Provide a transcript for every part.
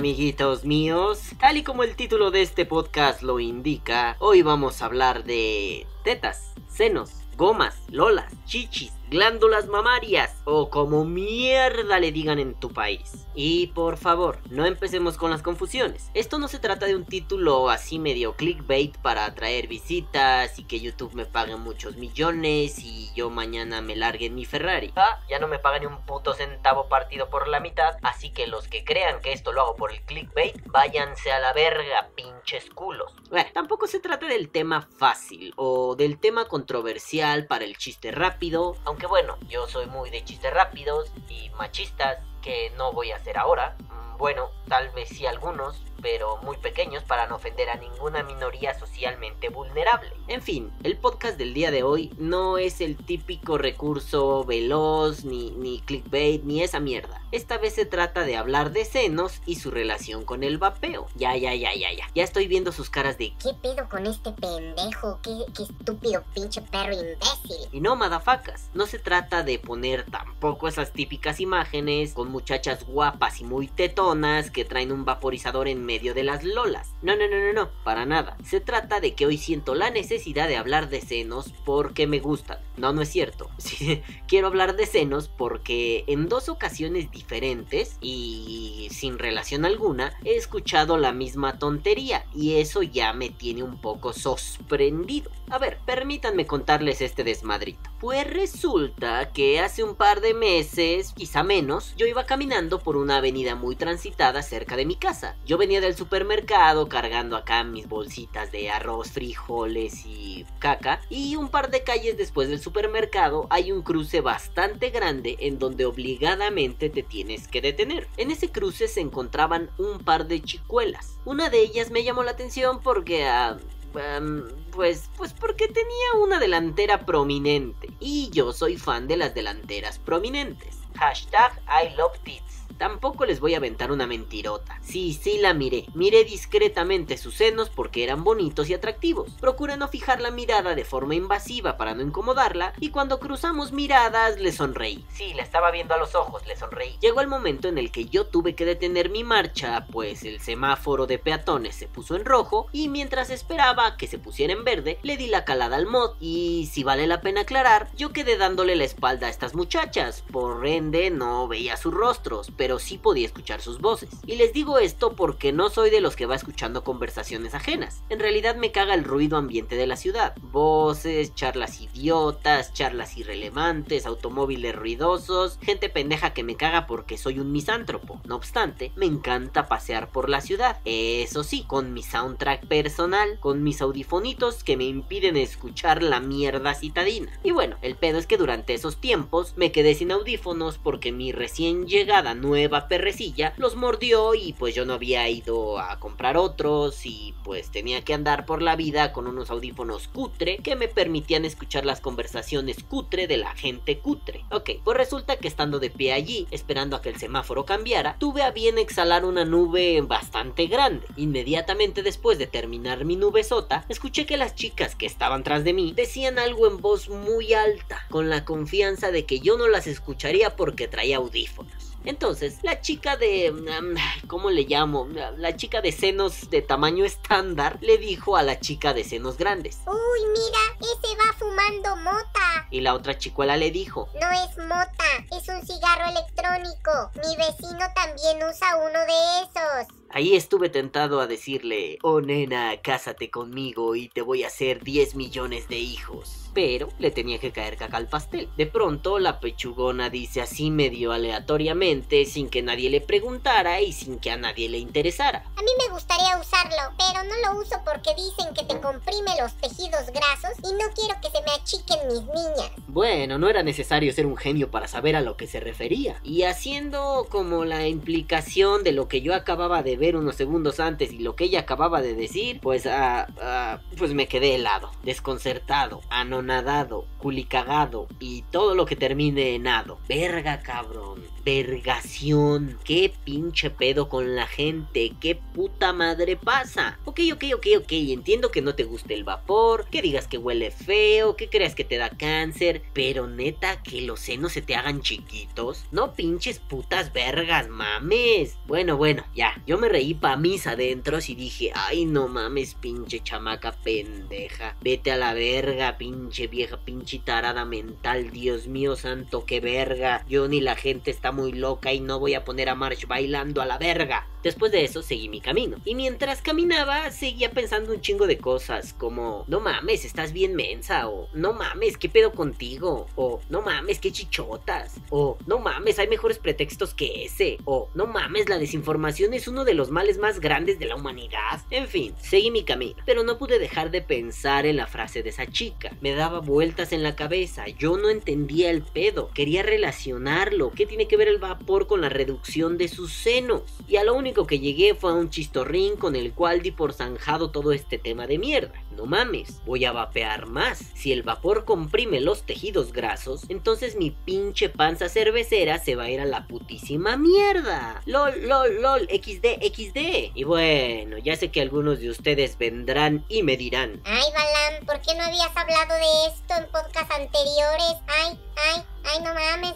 amiguitos míos? Tal y como el título de este podcast lo indica, hoy vamos a hablar de tetas, senos, gomas, lolas, chichis, glándulas mamarias o como mierda le digan en tu país. Y por favor, no empecemos con las confusiones. Esto no se trata de un título así medio clickbait para atraer visitas y que YouTube me pague muchos millones y yo mañana me largue en mi Ferrari. Ah, ya no me pagan ni un puto centavo partido por la mitad, así que los que crean que esto lo hago por el clickbait, váyanse a la verga, pinches culos. Bueno, tampoco se trata del tema fácil o del tema controversial para el chiste rápido, aunque bueno, yo soy muy de chistes rápidos y machistas que no voy a hacer ahora. Mm, Bueno, tal vez sí algunos, pero muy pequeños para no ofender a ninguna minoría socialmente vulnerable. En fin, el podcast del día de hoy no es el típico recurso veloz, ni, ni clickbait, ni esa mierda. Esta vez se trata de hablar de senos y su relación con el vapeo. Ya, ya, ya, ya, ya. Ya estoy viendo sus caras de... ¿Qué pedo con este pendejo? ¿Qué, qué estúpido pinche perro imbécil? Y no, madafacas, no se trata de poner tampoco esas típicas imágenes con muchachas guapas y muy tetonas que traen un vaporizador en medio de las lolas. No, no, no, no, no, para nada. Se trata de que hoy siento la necesidad de hablar de senos porque me gustan. No, no es cierto. Quiero hablar de senos porque en dos ocasiones diferentes y sin relación alguna he escuchado la misma tontería y eso ya me tiene un poco sorprendido. A ver, permítanme contarles este desmadrito. Pues resulta que hace un par de meses, quizá menos, yo iba caminando por una avenida muy transitada cerca de mi casa. Yo venía del supermercado cargando acá mis bolsitas de arroz, frijoles y caca. Y un par de calles después del supermercado hay un cruce bastante grande en donde obligadamente te tienes que detener. En ese cruce se encontraban un par de chicuelas. Una de ellas me llamó la atención porque... ah, Pues, pues porque tenía una delantera prominente. Y yo soy fan de las delanteras prominentes. Hashtag I love tits. Tampoco les voy a aventar una mentirota. Sí, sí la miré. Miré discretamente sus senos porque eran bonitos y atractivos. Procuré no fijar la mirada de forma invasiva para no incomodarla y cuando cruzamos miradas le sonreí. Sí, la estaba viendo a los ojos, le sonreí. Llegó el momento en el que yo tuve que detener mi marcha, pues el semáforo de peatones se puso en rojo y mientras esperaba que se pusiera en verde, le di la calada al mod y si vale la pena aclarar, yo quedé dándole la espalda a estas muchachas, por no veía sus rostros, pero sí podía escuchar sus voces. Y les digo esto porque no soy de los que va escuchando conversaciones ajenas. En realidad me caga el ruido ambiente de la ciudad. Voces, charlas idiotas, charlas irrelevantes, automóviles ruidosos, gente pendeja que me caga porque soy un misántropo. No obstante, me encanta pasear por la ciudad. Eso sí, con mi soundtrack personal, con mis audifonitos que me impiden escuchar la mierda citadina. Y bueno, el pedo es que durante esos tiempos me quedé sin audífonos porque mi recién llegada nueva perrecilla los mordió y pues yo no había ido a comprar otros y pues tenía que andar por la vida con unos audífonos cutre que me permitían escuchar las conversaciones cutre de la gente cutre. Ok, pues resulta que estando de pie allí, esperando a que el semáforo cambiara, tuve a bien exhalar una nube bastante grande. Inmediatamente después de terminar mi nube sota, escuché que las chicas que estaban tras de mí decían algo en voz muy alta, con la confianza de que yo no las escucharía porque traía audífonos. Entonces, la chica de... um, ¿Cómo le llamo? La chica de senos de tamaño estándar le dijo a la chica de senos grandes. Uy, mira, ese va fumando mota. Y la otra chicuela le dijo. No es mota, es un cigarro electrónico. Mi vecino también usa uno de esos. Ahí estuve tentado a decirle, oh nena, cásate conmigo y te voy a hacer 10 millones de hijos. Pero le tenía que caer caca al pastel. De pronto la pechugona dice así medio aleatoriamente, sin que nadie le preguntara y sin que a nadie le interesara. A mí me gustaría usarlo, pero no lo uso porque dicen que te comprime los tejidos grasos y no quiero que se me achiquen mis niñas. Bueno, no era necesario ser un genio para saber a lo que se refería. Y haciendo como la implicación de lo que yo acababa de ver unos segundos antes y lo que ella acababa de decir, pues, ah, ah, pues me quedé helado, desconcertado, anonadado, culicagado y todo lo que termine en ado. Verga, cabrón. Vergación. Qué pinche pedo con la gente. Qué puta madre pasa. Ok, ok, ok, ok. Entiendo que no te guste el vapor, que digas que huele feo, que creas que te da cáncer, pero neta que los senos se te hagan chiquitos. No pinches putas vergas, mames. Bueno, bueno, ya. Yo me reí pa' mis adentros y dije, ay no mames, pinche chamaca pendeja. Vete a la verga, pinche vieja, pinche tarada mental. Dios mío santo, qué verga. Yo ni la gente está muy loca y no voy a poner a March bailando a la verga. Después de eso seguí mi camino. Y mientras caminaba seguía pensando un chingo de cosas como, no mames, estás bien mensa. O, no mames, ¿qué pedo contigo? O, no mames, qué chichotas. O, no mames, hay mejores pretextos que ese. O, no mames, la desinformación es uno de los males más grandes de la humanidad. En fin, seguí mi camino. Pero no pude dejar de pensar en la frase de esa chica. Me daba vueltas en la cabeza. Yo no entendía el pedo. Quería relacionarlo. ¿Qué tiene que ver el vapor con la reducción de sus senos? Y a lo único que llegué fue a un chistorrín con el cual di por zanjado todo este tema de mierda. No mames, voy a vapear más. Si el vapor comprime los tejidos grasos, entonces mi pinche panza cervecera se va a ir a la putísima mierda. LOL, LOL, LOL, XD, XD. Y bueno, ya sé que algunos de ustedes vendrán y me dirán. Ay, Balam, ¿por qué no habías hablado de esto en podcasts anteriores? Ay, ay, ay, no mames.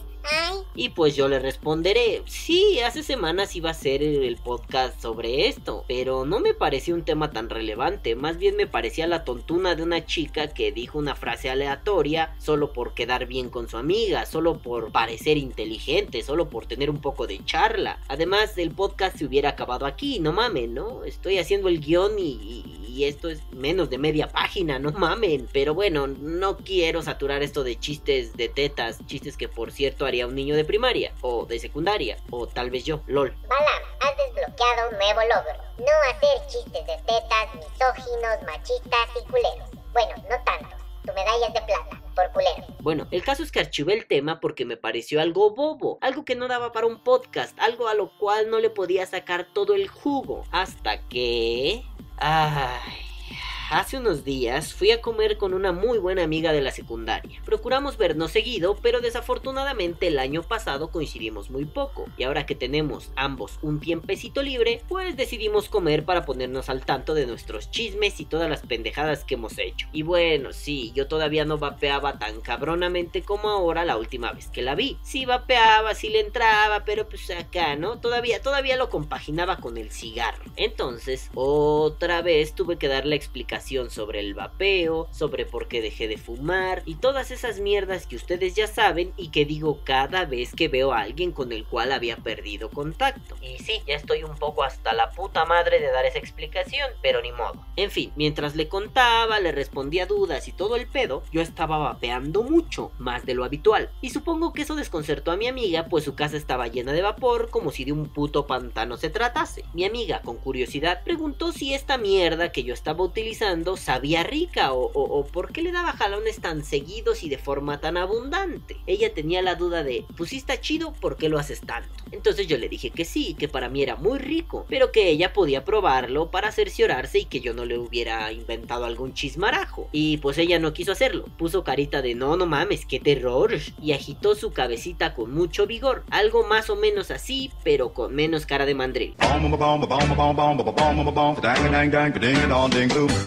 Y pues yo le responderé, sí, hace semanas iba a ser el podcast sobre esto, pero no me pareció un tema tan relevante, más bien me parecía la tontuna de una chica que dijo una frase aleatoria solo por quedar bien con su amiga, solo por parecer inteligente, solo por tener un poco de charla. Además, el podcast se hubiera acabado aquí, no mamen, ¿no? Estoy haciendo el guion y, y esto es menos de media página, no mamen. Pero bueno, no quiero saturar esto de chistes de tetas, chistes que por cierto un niño de primaria, o de secundaria, o tal vez yo, lol. Balam, has desbloqueado un nuevo logro. No hacer chistes de tetas, misóginos, machistas y culeros. Bueno, no tanto. Tu medalla es de plata, por culero. Bueno, el caso es que archivé el tema porque me pareció algo bobo, algo que no daba para un podcast, algo a lo cual no le podía sacar todo el jugo. Hasta que... Ay... Hace unos días fui a comer con una muy buena amiga de la secundaria. Procuramos vernos seguido, pero desafortunadamente el año pasado coincidimos muy poco. Y ahora que tenemos ambos un tiempecito libre, pues decidimos comer para ponernos al tanto de nuestros chismes y todas las pendejadas que hemos hecho. Y bueno, sí, yo todavía no vapeaba tan cabronamente como ahora la última vez que la vi. Sí vapeaba, sí le entraba, pero pues acá, ¿no? Todavía, todavía lo compaginaba con el cigarro. Entonces, otra vez tuve que dar la explicación sobre el vapeo, sobre por qué dejé de fumar y todas esas mierdas que ustedes ya saben y que digo cada vez que veo a alguien con el cual había perdido contacto. Y sí, ya estoy un poco hasta la puta madre de dar esa explicación, pero ni modo. En fin, mientras le contaba, le respondía dudas y todo el pedo, yo estaba vapeando mucho, más de lo habitual. Y supongo que eso desconcertó a mi amiga, pues su casa estaba llena de vapor como si de un puto pantano se tratase. Mi amiga, con curiosidad, preguntó si esta mierda que yo estaba utilizando sabía rica o, por qué le daba jalones tan seguidos y de forma tan abundante. Ella tenía la duda de, pues si está chido, ¿por qué lo haces tanto? Entonces yo le dije que sí, que para mí era muy rico, pero que ella podía probarlo para cerciorarse y que yo no le hubiera inventado algún chismarajo. Y pues ella no quiso hacerlo, puso carita de no, no mames, qué terror, y agitó su cabecita con mucho vigor, algo más o menos así, pero con menos cara de mandril.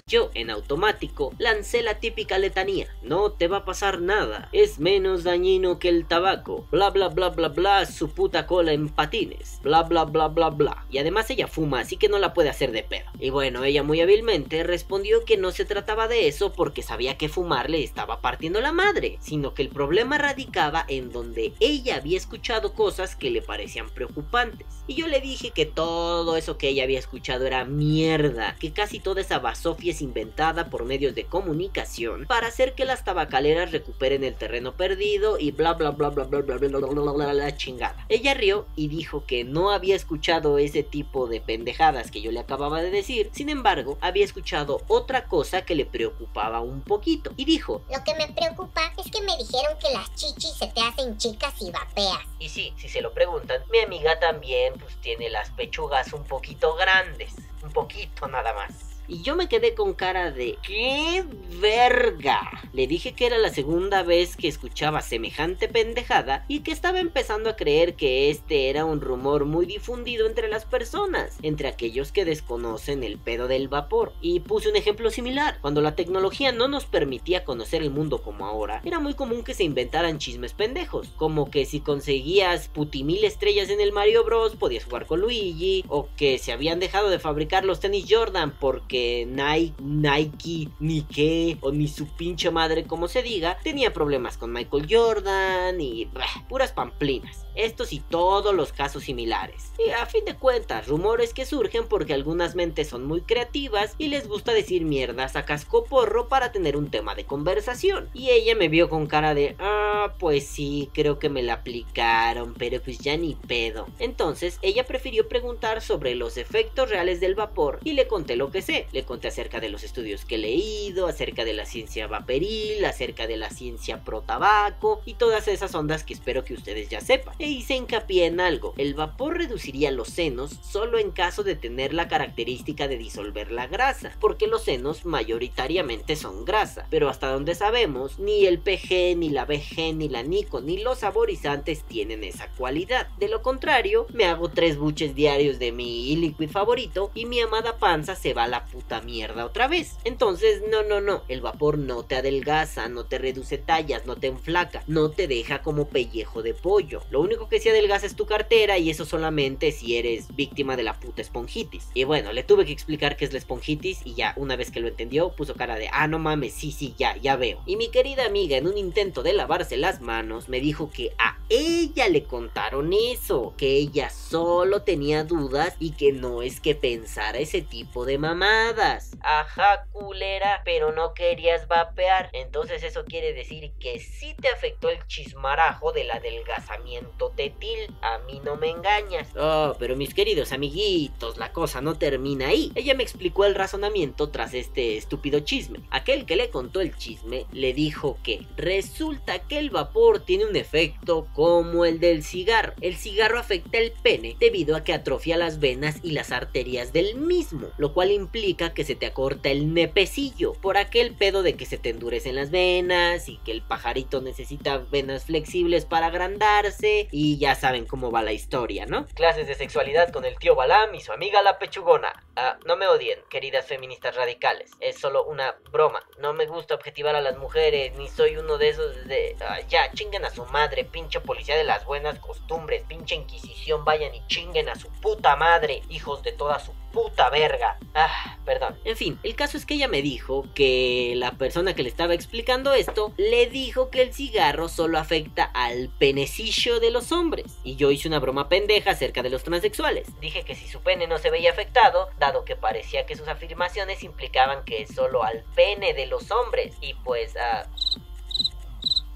Yo, en automático, lancé la típica letanía. No te va a pasar nada. Es menos dañino que el tabaco. Bla bla bla bla bla, su puta cola en patines. Bla bla bla bla bla. Y además ella fuma, así que no la puede hacer de pedo. Y bueno, ella muy hábilmente respondió que no se trataba de eso porque sabía que fumar le estaba partiendo la madre, sino que el problema radicaba en donde ella había escuchado cosas que le parecían preocupantes. Y yo le dije que todo eso que ella había escuchado era mierda, que casi toda esa basofia inventada por medios de comunicación para hacer que las tabacaleras recuperen el terreno perdido y bla bla bla bla bla bla bla bla bla bla la chingada. Ella rió y dijo que no había escuchado ese tipo de pendejadas que yo le acababa de decir, sin embargo, había escuchado otra cosa que le preocupaba un poquito y dijo, Lo que me preocupa es que me dijeron que las chichis se te hacen chicas y vapeas. Y sí, si se lo preguntan, mi amiga también pues tiene las pechugas un poquito grandes, un poquito nada más. Y yo me quedé con cara de ¡qué verga! Le dije que era la segunda vez que escuchaba semejante pendejada y que estaba empezando a creer que este era un rumor muy difundido entre las personas, entre aquellos que desconocen el pedo del vapor. Y puse un ejemplo similar. Cuando la tecnología no nos permitía conocer el mundo como ahora, era muy común que se inventaran chismes pendejos, como que si conseguías putimil estrellas en el Mario Bros podías jugar con Luigi, o que se habían dejado de fabricar los tenis Jordan porque Nike, Nike, ni qué, o ni su pinche madre como se diga, tenía problemas con Michael Jordan y puras pamplinas. Estos y todos los casos similares. Y a fin de cuentas, rumores que surgen porque algunas mentes son muy creativas y les gusta decir mierdas a cascoporro para tener un tema de conversación. Y ella me vio con cara de, ah, pues sí, creo que me la aplicaron, pero pues ya ni pedo. Entonces, ella prefirió preguntar sobre los efectos reales del vapor y le conté lo que sé. Le conté acerca de los estudios que he leído, acerca de la ciencia vaporil, acerca de la ciencia pro tabaco y todas esas ondas que espero que ustedes ya sepan hice hincapié en algo, el vapor reduciría los senos solo en caso de tener la característica de disolver la grasa, porque los senos mayoritariamente son grasa, pero hasta donde sabemos, ni el PG, ni la BG, ni la Nico, ni los saborizantes tienen esa cualidad. De lo contrario, me hago tres buches diarios de mi liquid favorito y mi amada panza se va a la puta mierda otra vez. Entonces, no, no, no, el vapor no te adelgaza, no te reduce tallas, no te enflaca, no te deja como pellejo de pollo. Lo único que si adelgazas tu cartera y eso solamente si eres víctima de la puta esponjitis. Y bueno, le tuve que explicar qué es la esponjitis y ya, una vez que lo entendió, puso cara de, ah, no mames, sí, sí, ya, ya veo. Y mi querida amiga, en un intento de lavarse las manos, me dijo que a ella le contaron eso, que ella solo tenía dudas y que no es que pensara ese tipo de mamadas. Ajá, culera, pero no querías vapear. Entonces eso quiere decir que sí te afectó el chismarajo del adelgazamiento Tetil, a mí no me engañas. Oh, pero mis queridos amiguitos, la cosa no termina ahí. Ella me explicó el razonamiento tras este estúpido chisme. Aquel que le contó el chisme le dijo que resulta que el vapor tiene un efecto como el del cigarro. El cigarro afecta el pene debido a que atrofia las venas y las arterias del mismo, lo cual implica que se te acorta el nepecillo por aquel pedo de que se te endurecen las venas y que el pajarito necesita venas flexibles para agrandarse y ya saben cómo va la historia, ¿no? Clases de sexualidad con el tío Balam y su amiga la pechugona. Ah, no me odien, queridas feministas radicales. Es solo una broma. No me gusta objetivar a las mujeres, ni soy uno de esos de... Ya, chinguen a su madre, pinche policía de las buenas costumbres, pinche inquisición, vayan y chinguen a su puta madre, hijos de toda su puta verga. Ah, perdón. En fin, el caso es que ella me dijo que la persona que le estaba explicando esto le dijo que el cigarro solo afecta al penecillo de los hombres. Y yo hice una broma pendeja acerca de los transexuales. Dije que si su pene no se veía afectado, dado que parecía que sus afirmaciones implicaban que solo al pene de los hombres. Y pues, ah...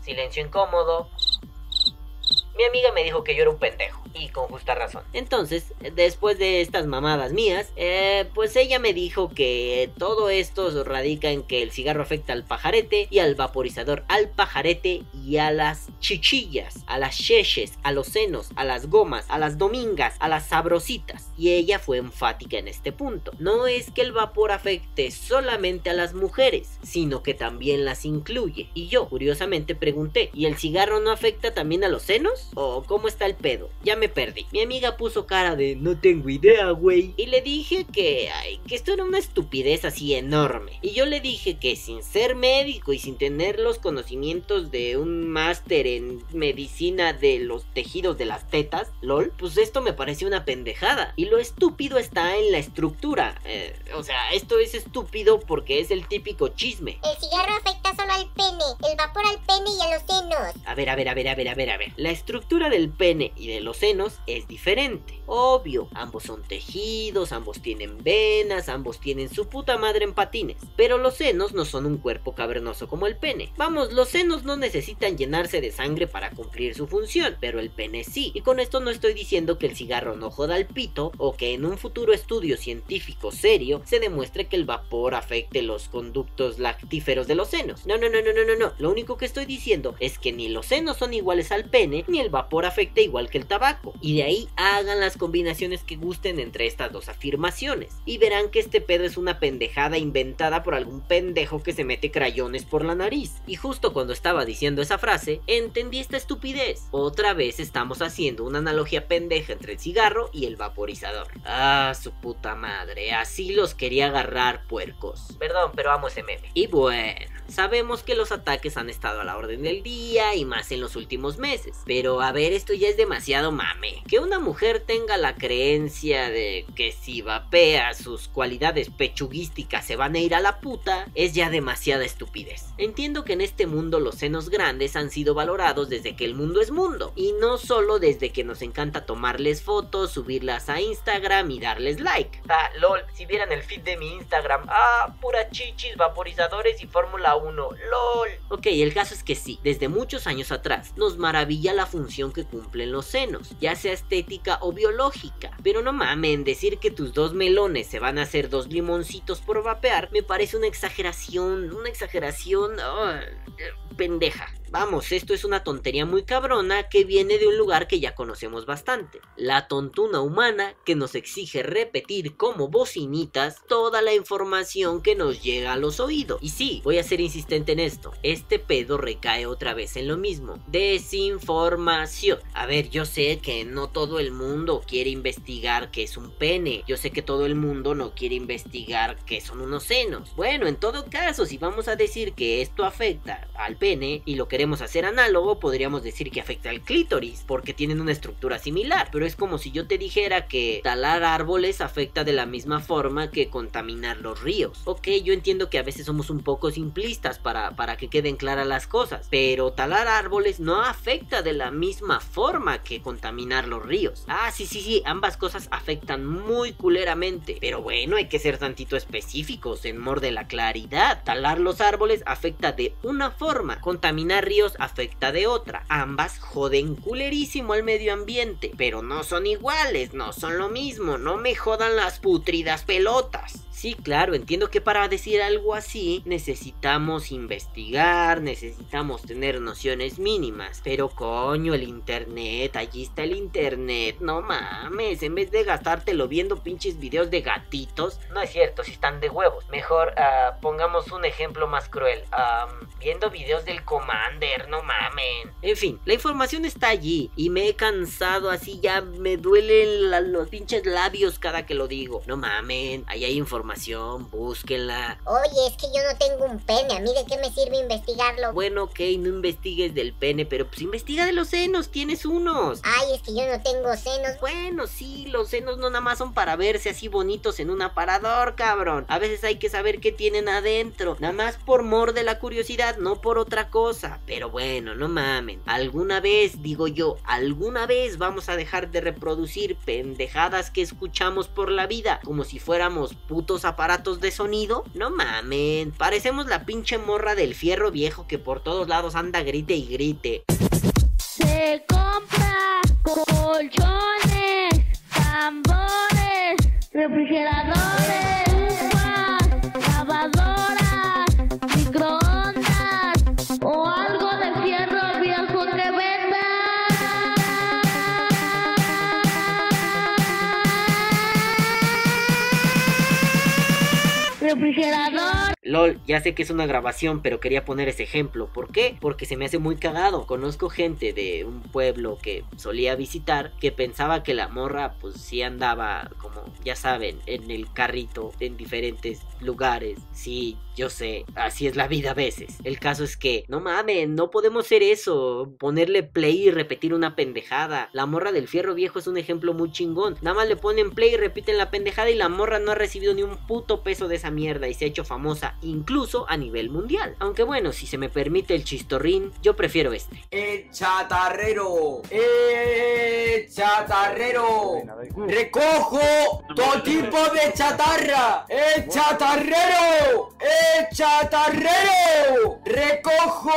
silencio incómodo. Mi amiga me dijo que yo era un pendejo y con justa razón. Entonces, después de estas mamadas mías, eh, pues ella me dijo que todo esto radica en que el cigarro afecta al pajarete y al vaporizador al pajarete y a las chichillas, a las cheches, a los senos, a las gomas, a las domingas, a las sabrositas. Y ella fue enfática en este punto. No es que el vapor afecte solamente a las mujeres, sino que también las incluye. Y yo, curiosamente, pregunté, ¿y el cigarro no afecta también a los senos? ¿O cómo está el pedo? Ya me perdí. Mi amiga puso cara de no tengo idea, güey. Y le dije que, ay, que esto era una estupidez así enorme. Y yo le dije que sin ser médico y sin tener los conocimientos de un máster en medicina de los tejidos de las tetas, lol, pues esto me pareció una pendejada. Y lo estúpido está en la estructura. Eh, o sea, esto es estúpido porque es el típico chisme. El cigarro afecta solo al pene, el vapor al pene y a los senos. A ver, a ver, a ver, a ver, a ver, a ver. La estructura del pene y de los senos es diferente. Obvio, ambos son tejidos, ambos tienen venas, ambos tienen su puta madre en patines. Pero los senos no son un cuerpo cavernoso como el pene. Vamos, los senos no necesitan llenarse de sangre para cumplir su función, pero el pene sí. Y con esto no estoy diciendo que el cigarro no joda al pito o que en un futuro estudio científico serio se demuestre que el vapor afecte los conductos lactíferos de los senos. No, no, no, no, no, no, no. Lo único que estoy diciendo es que ni los senos son iguales al pene, ni el vapor afecta igual que el tabaco. Y de ahí hagan las combinaciones que gusten entre estas dos afirmaciones. Y verán que este pedo es una pendejada inventada por algún pendejo que se mete crayones por la nariz. Y justo cuando estaba diciendo esa frase, entendí esta estupidez. Otra vez estamos haciendo una analogía pendeja entre el cigarro y el vaporizador. Ah, su puta madre, así los quería agarrar puercos. Perdón, pero amo ese meme. Y bueno, sabemos que los ataques han estado a la orden del día y más en los últimos meses. Pero a ver, esto ya es demasiado mame. Que una mujer tenga la creencia de que si vapea sus cualidades pechuguísticas se van a ir a la puta es ya demasiada estupidez. Entiendo que en este mundo los senos grandes han sido valorados desde que el mundo es mundo. Y no solo desde que nos encanta tomarles fotos, subirlas a Instagram y darles like. Ah, lol, si vieran el feed de mi Instagram, ah, pura chichis, vaporizadores y Fórmula 1, lol. Ok, el caso es que sí, desde muchos años atrás nos maravilla la función que cumplen los senos, ya sea estética o biológica. Pero no mamen, decir que tus dos melones se van a hacer dos limoncitos por vapear me parece una exageración, una exageración ah, pendeja. Vamos, esto es una tontería muy cabrona que viene de un lugar que ya conocemos bastante. La tontuna humana que nos exige repetir como bocinitas toda la información que nos llega a los oídos. Y sí, voy a ser insistente en esto. Este pedo recae otra vez en lo mismo. Desinformación. A ver, yo sé que no todo el mundo quiere investigar qué es un pene. Yo sé que todo el mundo no quiere investigar qué son unos senos. Bueno, en todo caso, si vamos a decir que esto afecta al pene y lo que queremos hacer análogo, podríamos decir que afecta al clítoris, porque tienen una estructura similar. Pero es como si yo te dijera que talar árboles afecta de la misma forma que contaminar los ríos. Ok, yo entiendo que a veces somos un poco simplistas para, para que queden claras las cosas, pero talar árboles no afecta de la misma forma que contaminar los ríos. Ah, sí, sí, sí, ambas cosas afectan muy culeramente. Pero bueno, hay que ser tantito específicos en mor de la claridad. Talar los árboles afecta de una forma, contaminar afecta de otra. Ambas joden culerísimo al medio ambiente, pero no son iguales, no son lo mismo, no me jodan las putridas pelotas. Sí, claro, entiendo que para decir algo así necesitamos investigar, necesitamos tener nociones mínimas. Pero coño, el internet, allí está el internet, no mames, en vez de gastártelo viendo pinches videos de gatitos, no es cierto, si están de huevos. Mejor uh, pongamos un ejemplo más cruel, viendo videos del Commander, no mamen. En fin, la información está allí y me he cansado así, ya me duelen los pinches labios cada que lo digo. No mamen, ahí hay información búsquenla. Oye, es que yo no tengo un pene, ¿a mí de qué me sirve investigarlo? Bueno, ok, no investigues del pene, pero pues investiga de los senos, tienes unos. Ay, es que yo no tengo senos. Bueno, sí, los senos no nada más son para verse así bonitos en un aparador, cabrón. A veces hay que saber qué tienen adentro, nada más por mor de la curiosidad, no por otra cosa. Pero bueno, no mamen. Alguna vez, digo yo, alguna vez vamos a dejar de reproducir pendejadas que escuchamos por la vida, como si fuéramos putos aparatos de sonido. No mamen, parecemos la pinche morra del fierro viejo que por todos lados anda grite y grite. Se compra colchones, tambores, refrigeradores, LOL, ya sé que es una grabación, pero quería poner ese ejemplo. ¿Por qué? Porque se me hace muy cagado. Conozco gente de un pueblo que solía visitar que pensaba que la morra pues sí andaba como, ya saben, en el carrito en diferentes lugares. Sí, yo sé, así es la vida a veces. El caso es que, no mames, no podemos hacer eso. Ponerle play y repetir una pendejada. La morra del fierro viejo es un ejemplo muy chingón. Nada más le ponen play y repiten la pendejada y la morra no ha recibido ni un puto peso de esa mierda y se ha hecho famosa incluso a nivel mundial. Aunque bueno, si se me permite el chistorrín, yo prefiero este. ¡El chatarrero! ¡El chatarrero! ¡Recojo todo tipo de chatarra! ¡El chatarrero! ¡El chatarrero! ¡Recojo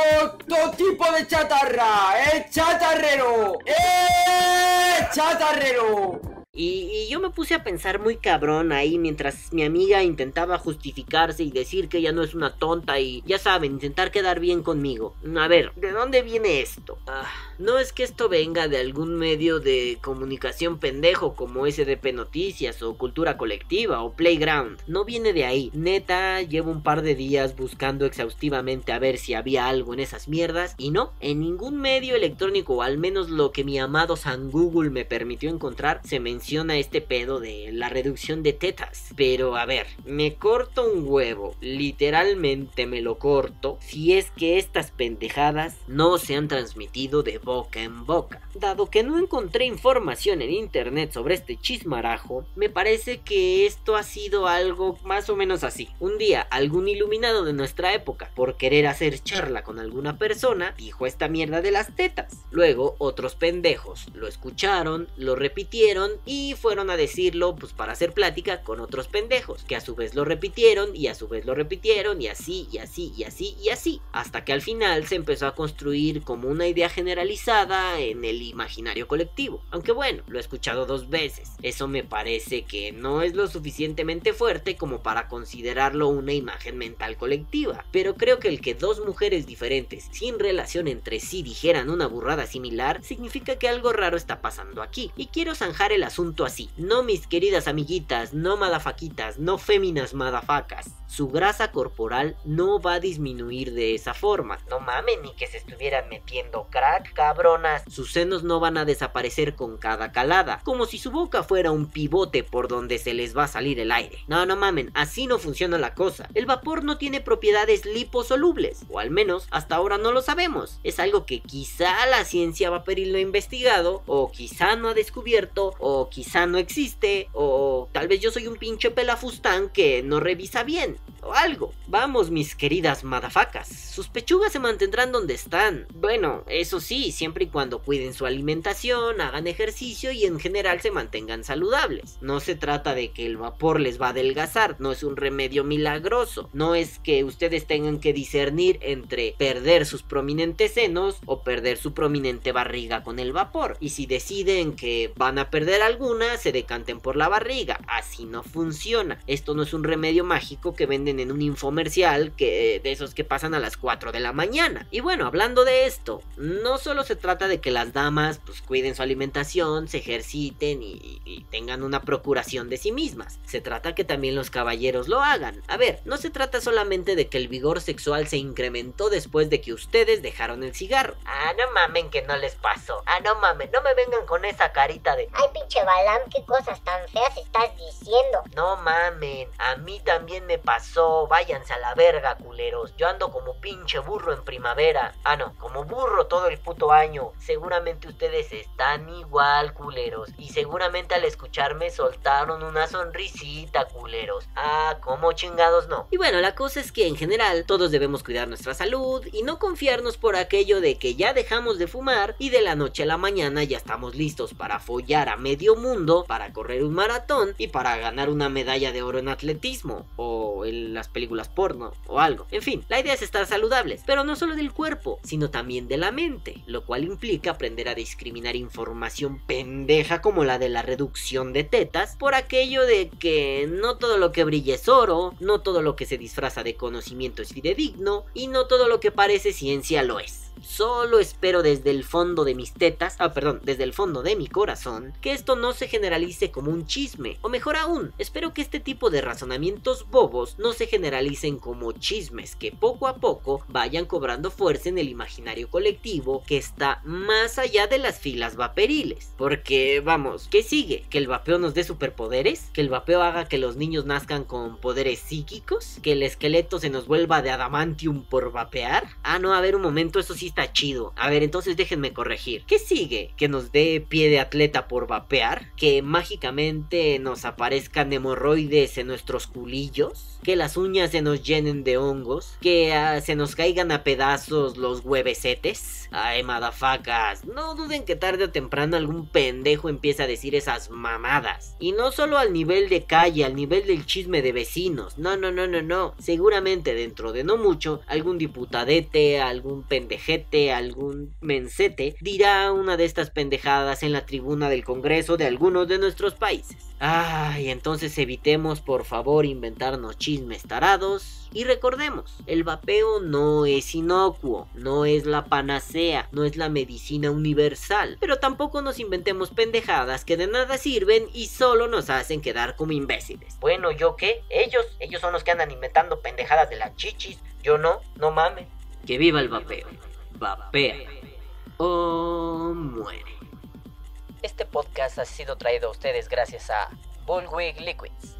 todo tipo de chatarra! ¡El chatarrero! ¡El chatarrero! Y, yo me puse a pensar muy cabrón ahí mientras mi amiga intentaba justificarse y decir que ella no es una tonta y ya saben, intentar quedar bien conmigo. A ver, ¿de dónde viene esto? Ah, no es que esto venga de algún medio de comunicación pendejo como SDP Noticias o Cultura Colectiva o Playground. No viene de ahí. Neta, llevo un par de días buscando exhaustivamente a ver si había algo en esas mierdas y no, en ningún medio electrónico o al menos lo que mi amado San Google me permitió encontrar se menciona este pedo de la reducción de tetas. Pero a ver, me corto un huevo, literalmente me lo corto, si es que estas pendejadas no se han transmitido de boca en boca. Dado que no encontré información en internet sobre este chismarajo, me parece que esto ha sido algo más o menos así. Un día, algún iluminado de nuestra época, por querer hacer charla con alguna persona, dijo esta mierda de las tetas. Luego, otros pendejos lo escucharon, lo repitieron y fueron a decirlo pues para hacer plática con otros pendejos, que a su vez lo repitieron y a su vez lo repitieron y así y así y así y así, hasta que al final se empezó a construir como una idea generalizada en el imaginario colectivo. Aunque bueno, lo he escuchado dos veces. Eso me parece que no es lo suficientemente fuerte como para considerarlo una imagen mental colectiva. Pero creo que el que dos mujeres diferentes, sin relación entre sí, dijeran una burrada similar, significa que algo raro está pasando aquí. Y quiero zanjar el asunto así. No mis queridas amiguitas, no madafaquitas, no féminas madafacas. Su grasa corporal no va a disminuir de esa forma. No mamen ni que se estuvieran metiendo crack, cabronas. Sus senos no van a desaparecer con cada calada, como si su boca fuera un pivote por donde se les va a salir el aire. No, no mamen, así no funciona la cosa. El vapor no tiene propiedades liposolubles, o al menos hasta ahora no lo sabemos. Es algo que quizá la ciencia vaporil no ha investigado, o quizá no ha descubierto, o quizá no existe, o tal vez yo soy un pinche pelafustán que no revisa bien o algo. Vamos, mis queridas madafacas, sus pechugas se mantendrán donde están. Bueno, eso sí, siempre y cuando cuiden su alimentación, hagan ejercicio y en general se mantengan saludables. No se trata de que el vapor les va a adelgazar, no es un remedio milagroso. No es que ustedes tengan que discernir entre perder sus prominentes senos o perder su prominente barriga con el vapor. Y si deciden que van a perder alguna, se decanten por la barriga. Así no funciona. Esto no es un remedio mágico que venden en un infomercial que de esos que pasan a las 4 de la mañana. Y bueno, hablando de esto, no solo se trata de que las damas pues cuiden su alimentación, se ejerciten y, y tengan una procuración de sí mismas. Se trata que también los caballeros lo hagan. A ver, no se trata solamente de que el vigor sexual se incrementó después de que ustedes dejaron el cigarro. Ah, no mamen que no les pasó. Ah, no mamen, no me vengan con esa carita de... Ay, pinche Balam, qué cosas tan feas estás diciendo. No mamen, a mí también me pasó. Váyanse a la verga, culeros. Yo ando como pinche burro en primavera. Ah, no, como burro todo el puto año. Seguramente ustedes están igual, culeros. Y seguramente al escucharme soltaron una sonrisita, culeros. Ah, como chingados no. Y bueno, la cosa es que en general todos debemos cuidar nuestra salud y no confiarnos por aquello de que ya dejamos de fumar y de la noche a la mañana ya estamos listos para follar a medio mundo, para correr un maratón y para ganar una medalla de oro en atletismo o en las películas porno o algo. En fin, la idea es estar saludables, pero no solo del cuerpo, sino también de la mente, lo cual implica aprender a discriminar información pendeja como la de la reducción de tetas por aquello de que no todo lo que brilla es oro, no todo lo que se disfraza de conocimiento es fidedigno y no todo lo que parece ciencia lo es. Solo espero desde el fondo de mis tetas, ah, perdón, desde el fondo de mi corazón, que esto no se generalice como un chisme. O mejor aún, espero que este tipo de razonamientos bobos no se generalicen como chismes que poco a poco vayan cobrando fuerza en el imaginario colectivo que está más allá de las filas vaporiles. Porque, vamos, ¿qué sigue? ¿Que el vapeo nos dé superpoderes? ¿Que el vapeo haga que los niños nazcan con poderes psíquicos? ¿Que el esqueleto se nos vuelva de adamantium por vapear? Ah, no, a ver un momento, eso sí está chido. A ver, entonces déjenme corregir. ¿Qué sigue? ¿Que nos dé pie de atleta por vapear? ¿Que mágicamente nos aparezcan hemorroides en nuestros culillos? ¿Que las uñas se nos llenen de hongos? ¿Que ah, se nos caigan a pedazos los huevesetes? Ay, madafacas. No duden que tarde o temprano algún pendejo empieza a decir esas mamadas. Y no solo al nivel de calle, al nivel del chisme de vecinos. No, no, no, no, no. Seguramente dentro de no mucho, algún diputadete, algún pendeje ojete, algún mensete, dirá una de estas pendejadas en la tribuna del Congreso de algunos de nuestros países. Ay, entonces evitemos por favor inventarnos chismes tarados y recordemos, el vapeo no es inocuo, no es la panacea, no es la medicina universal, pero tampoco nos inventemos pendejadas que de nada sirven y solo nos hacen quedar como imbéciles. Bueno, ¿yo qué? Ellos, ellos son los que andan inventando pendejadas de las chichis, yo no, no mames. Que viva el vapeo. Vapea. O muere. Este podcast ha sido traído a ustedes gracias a Bullwig Liquids.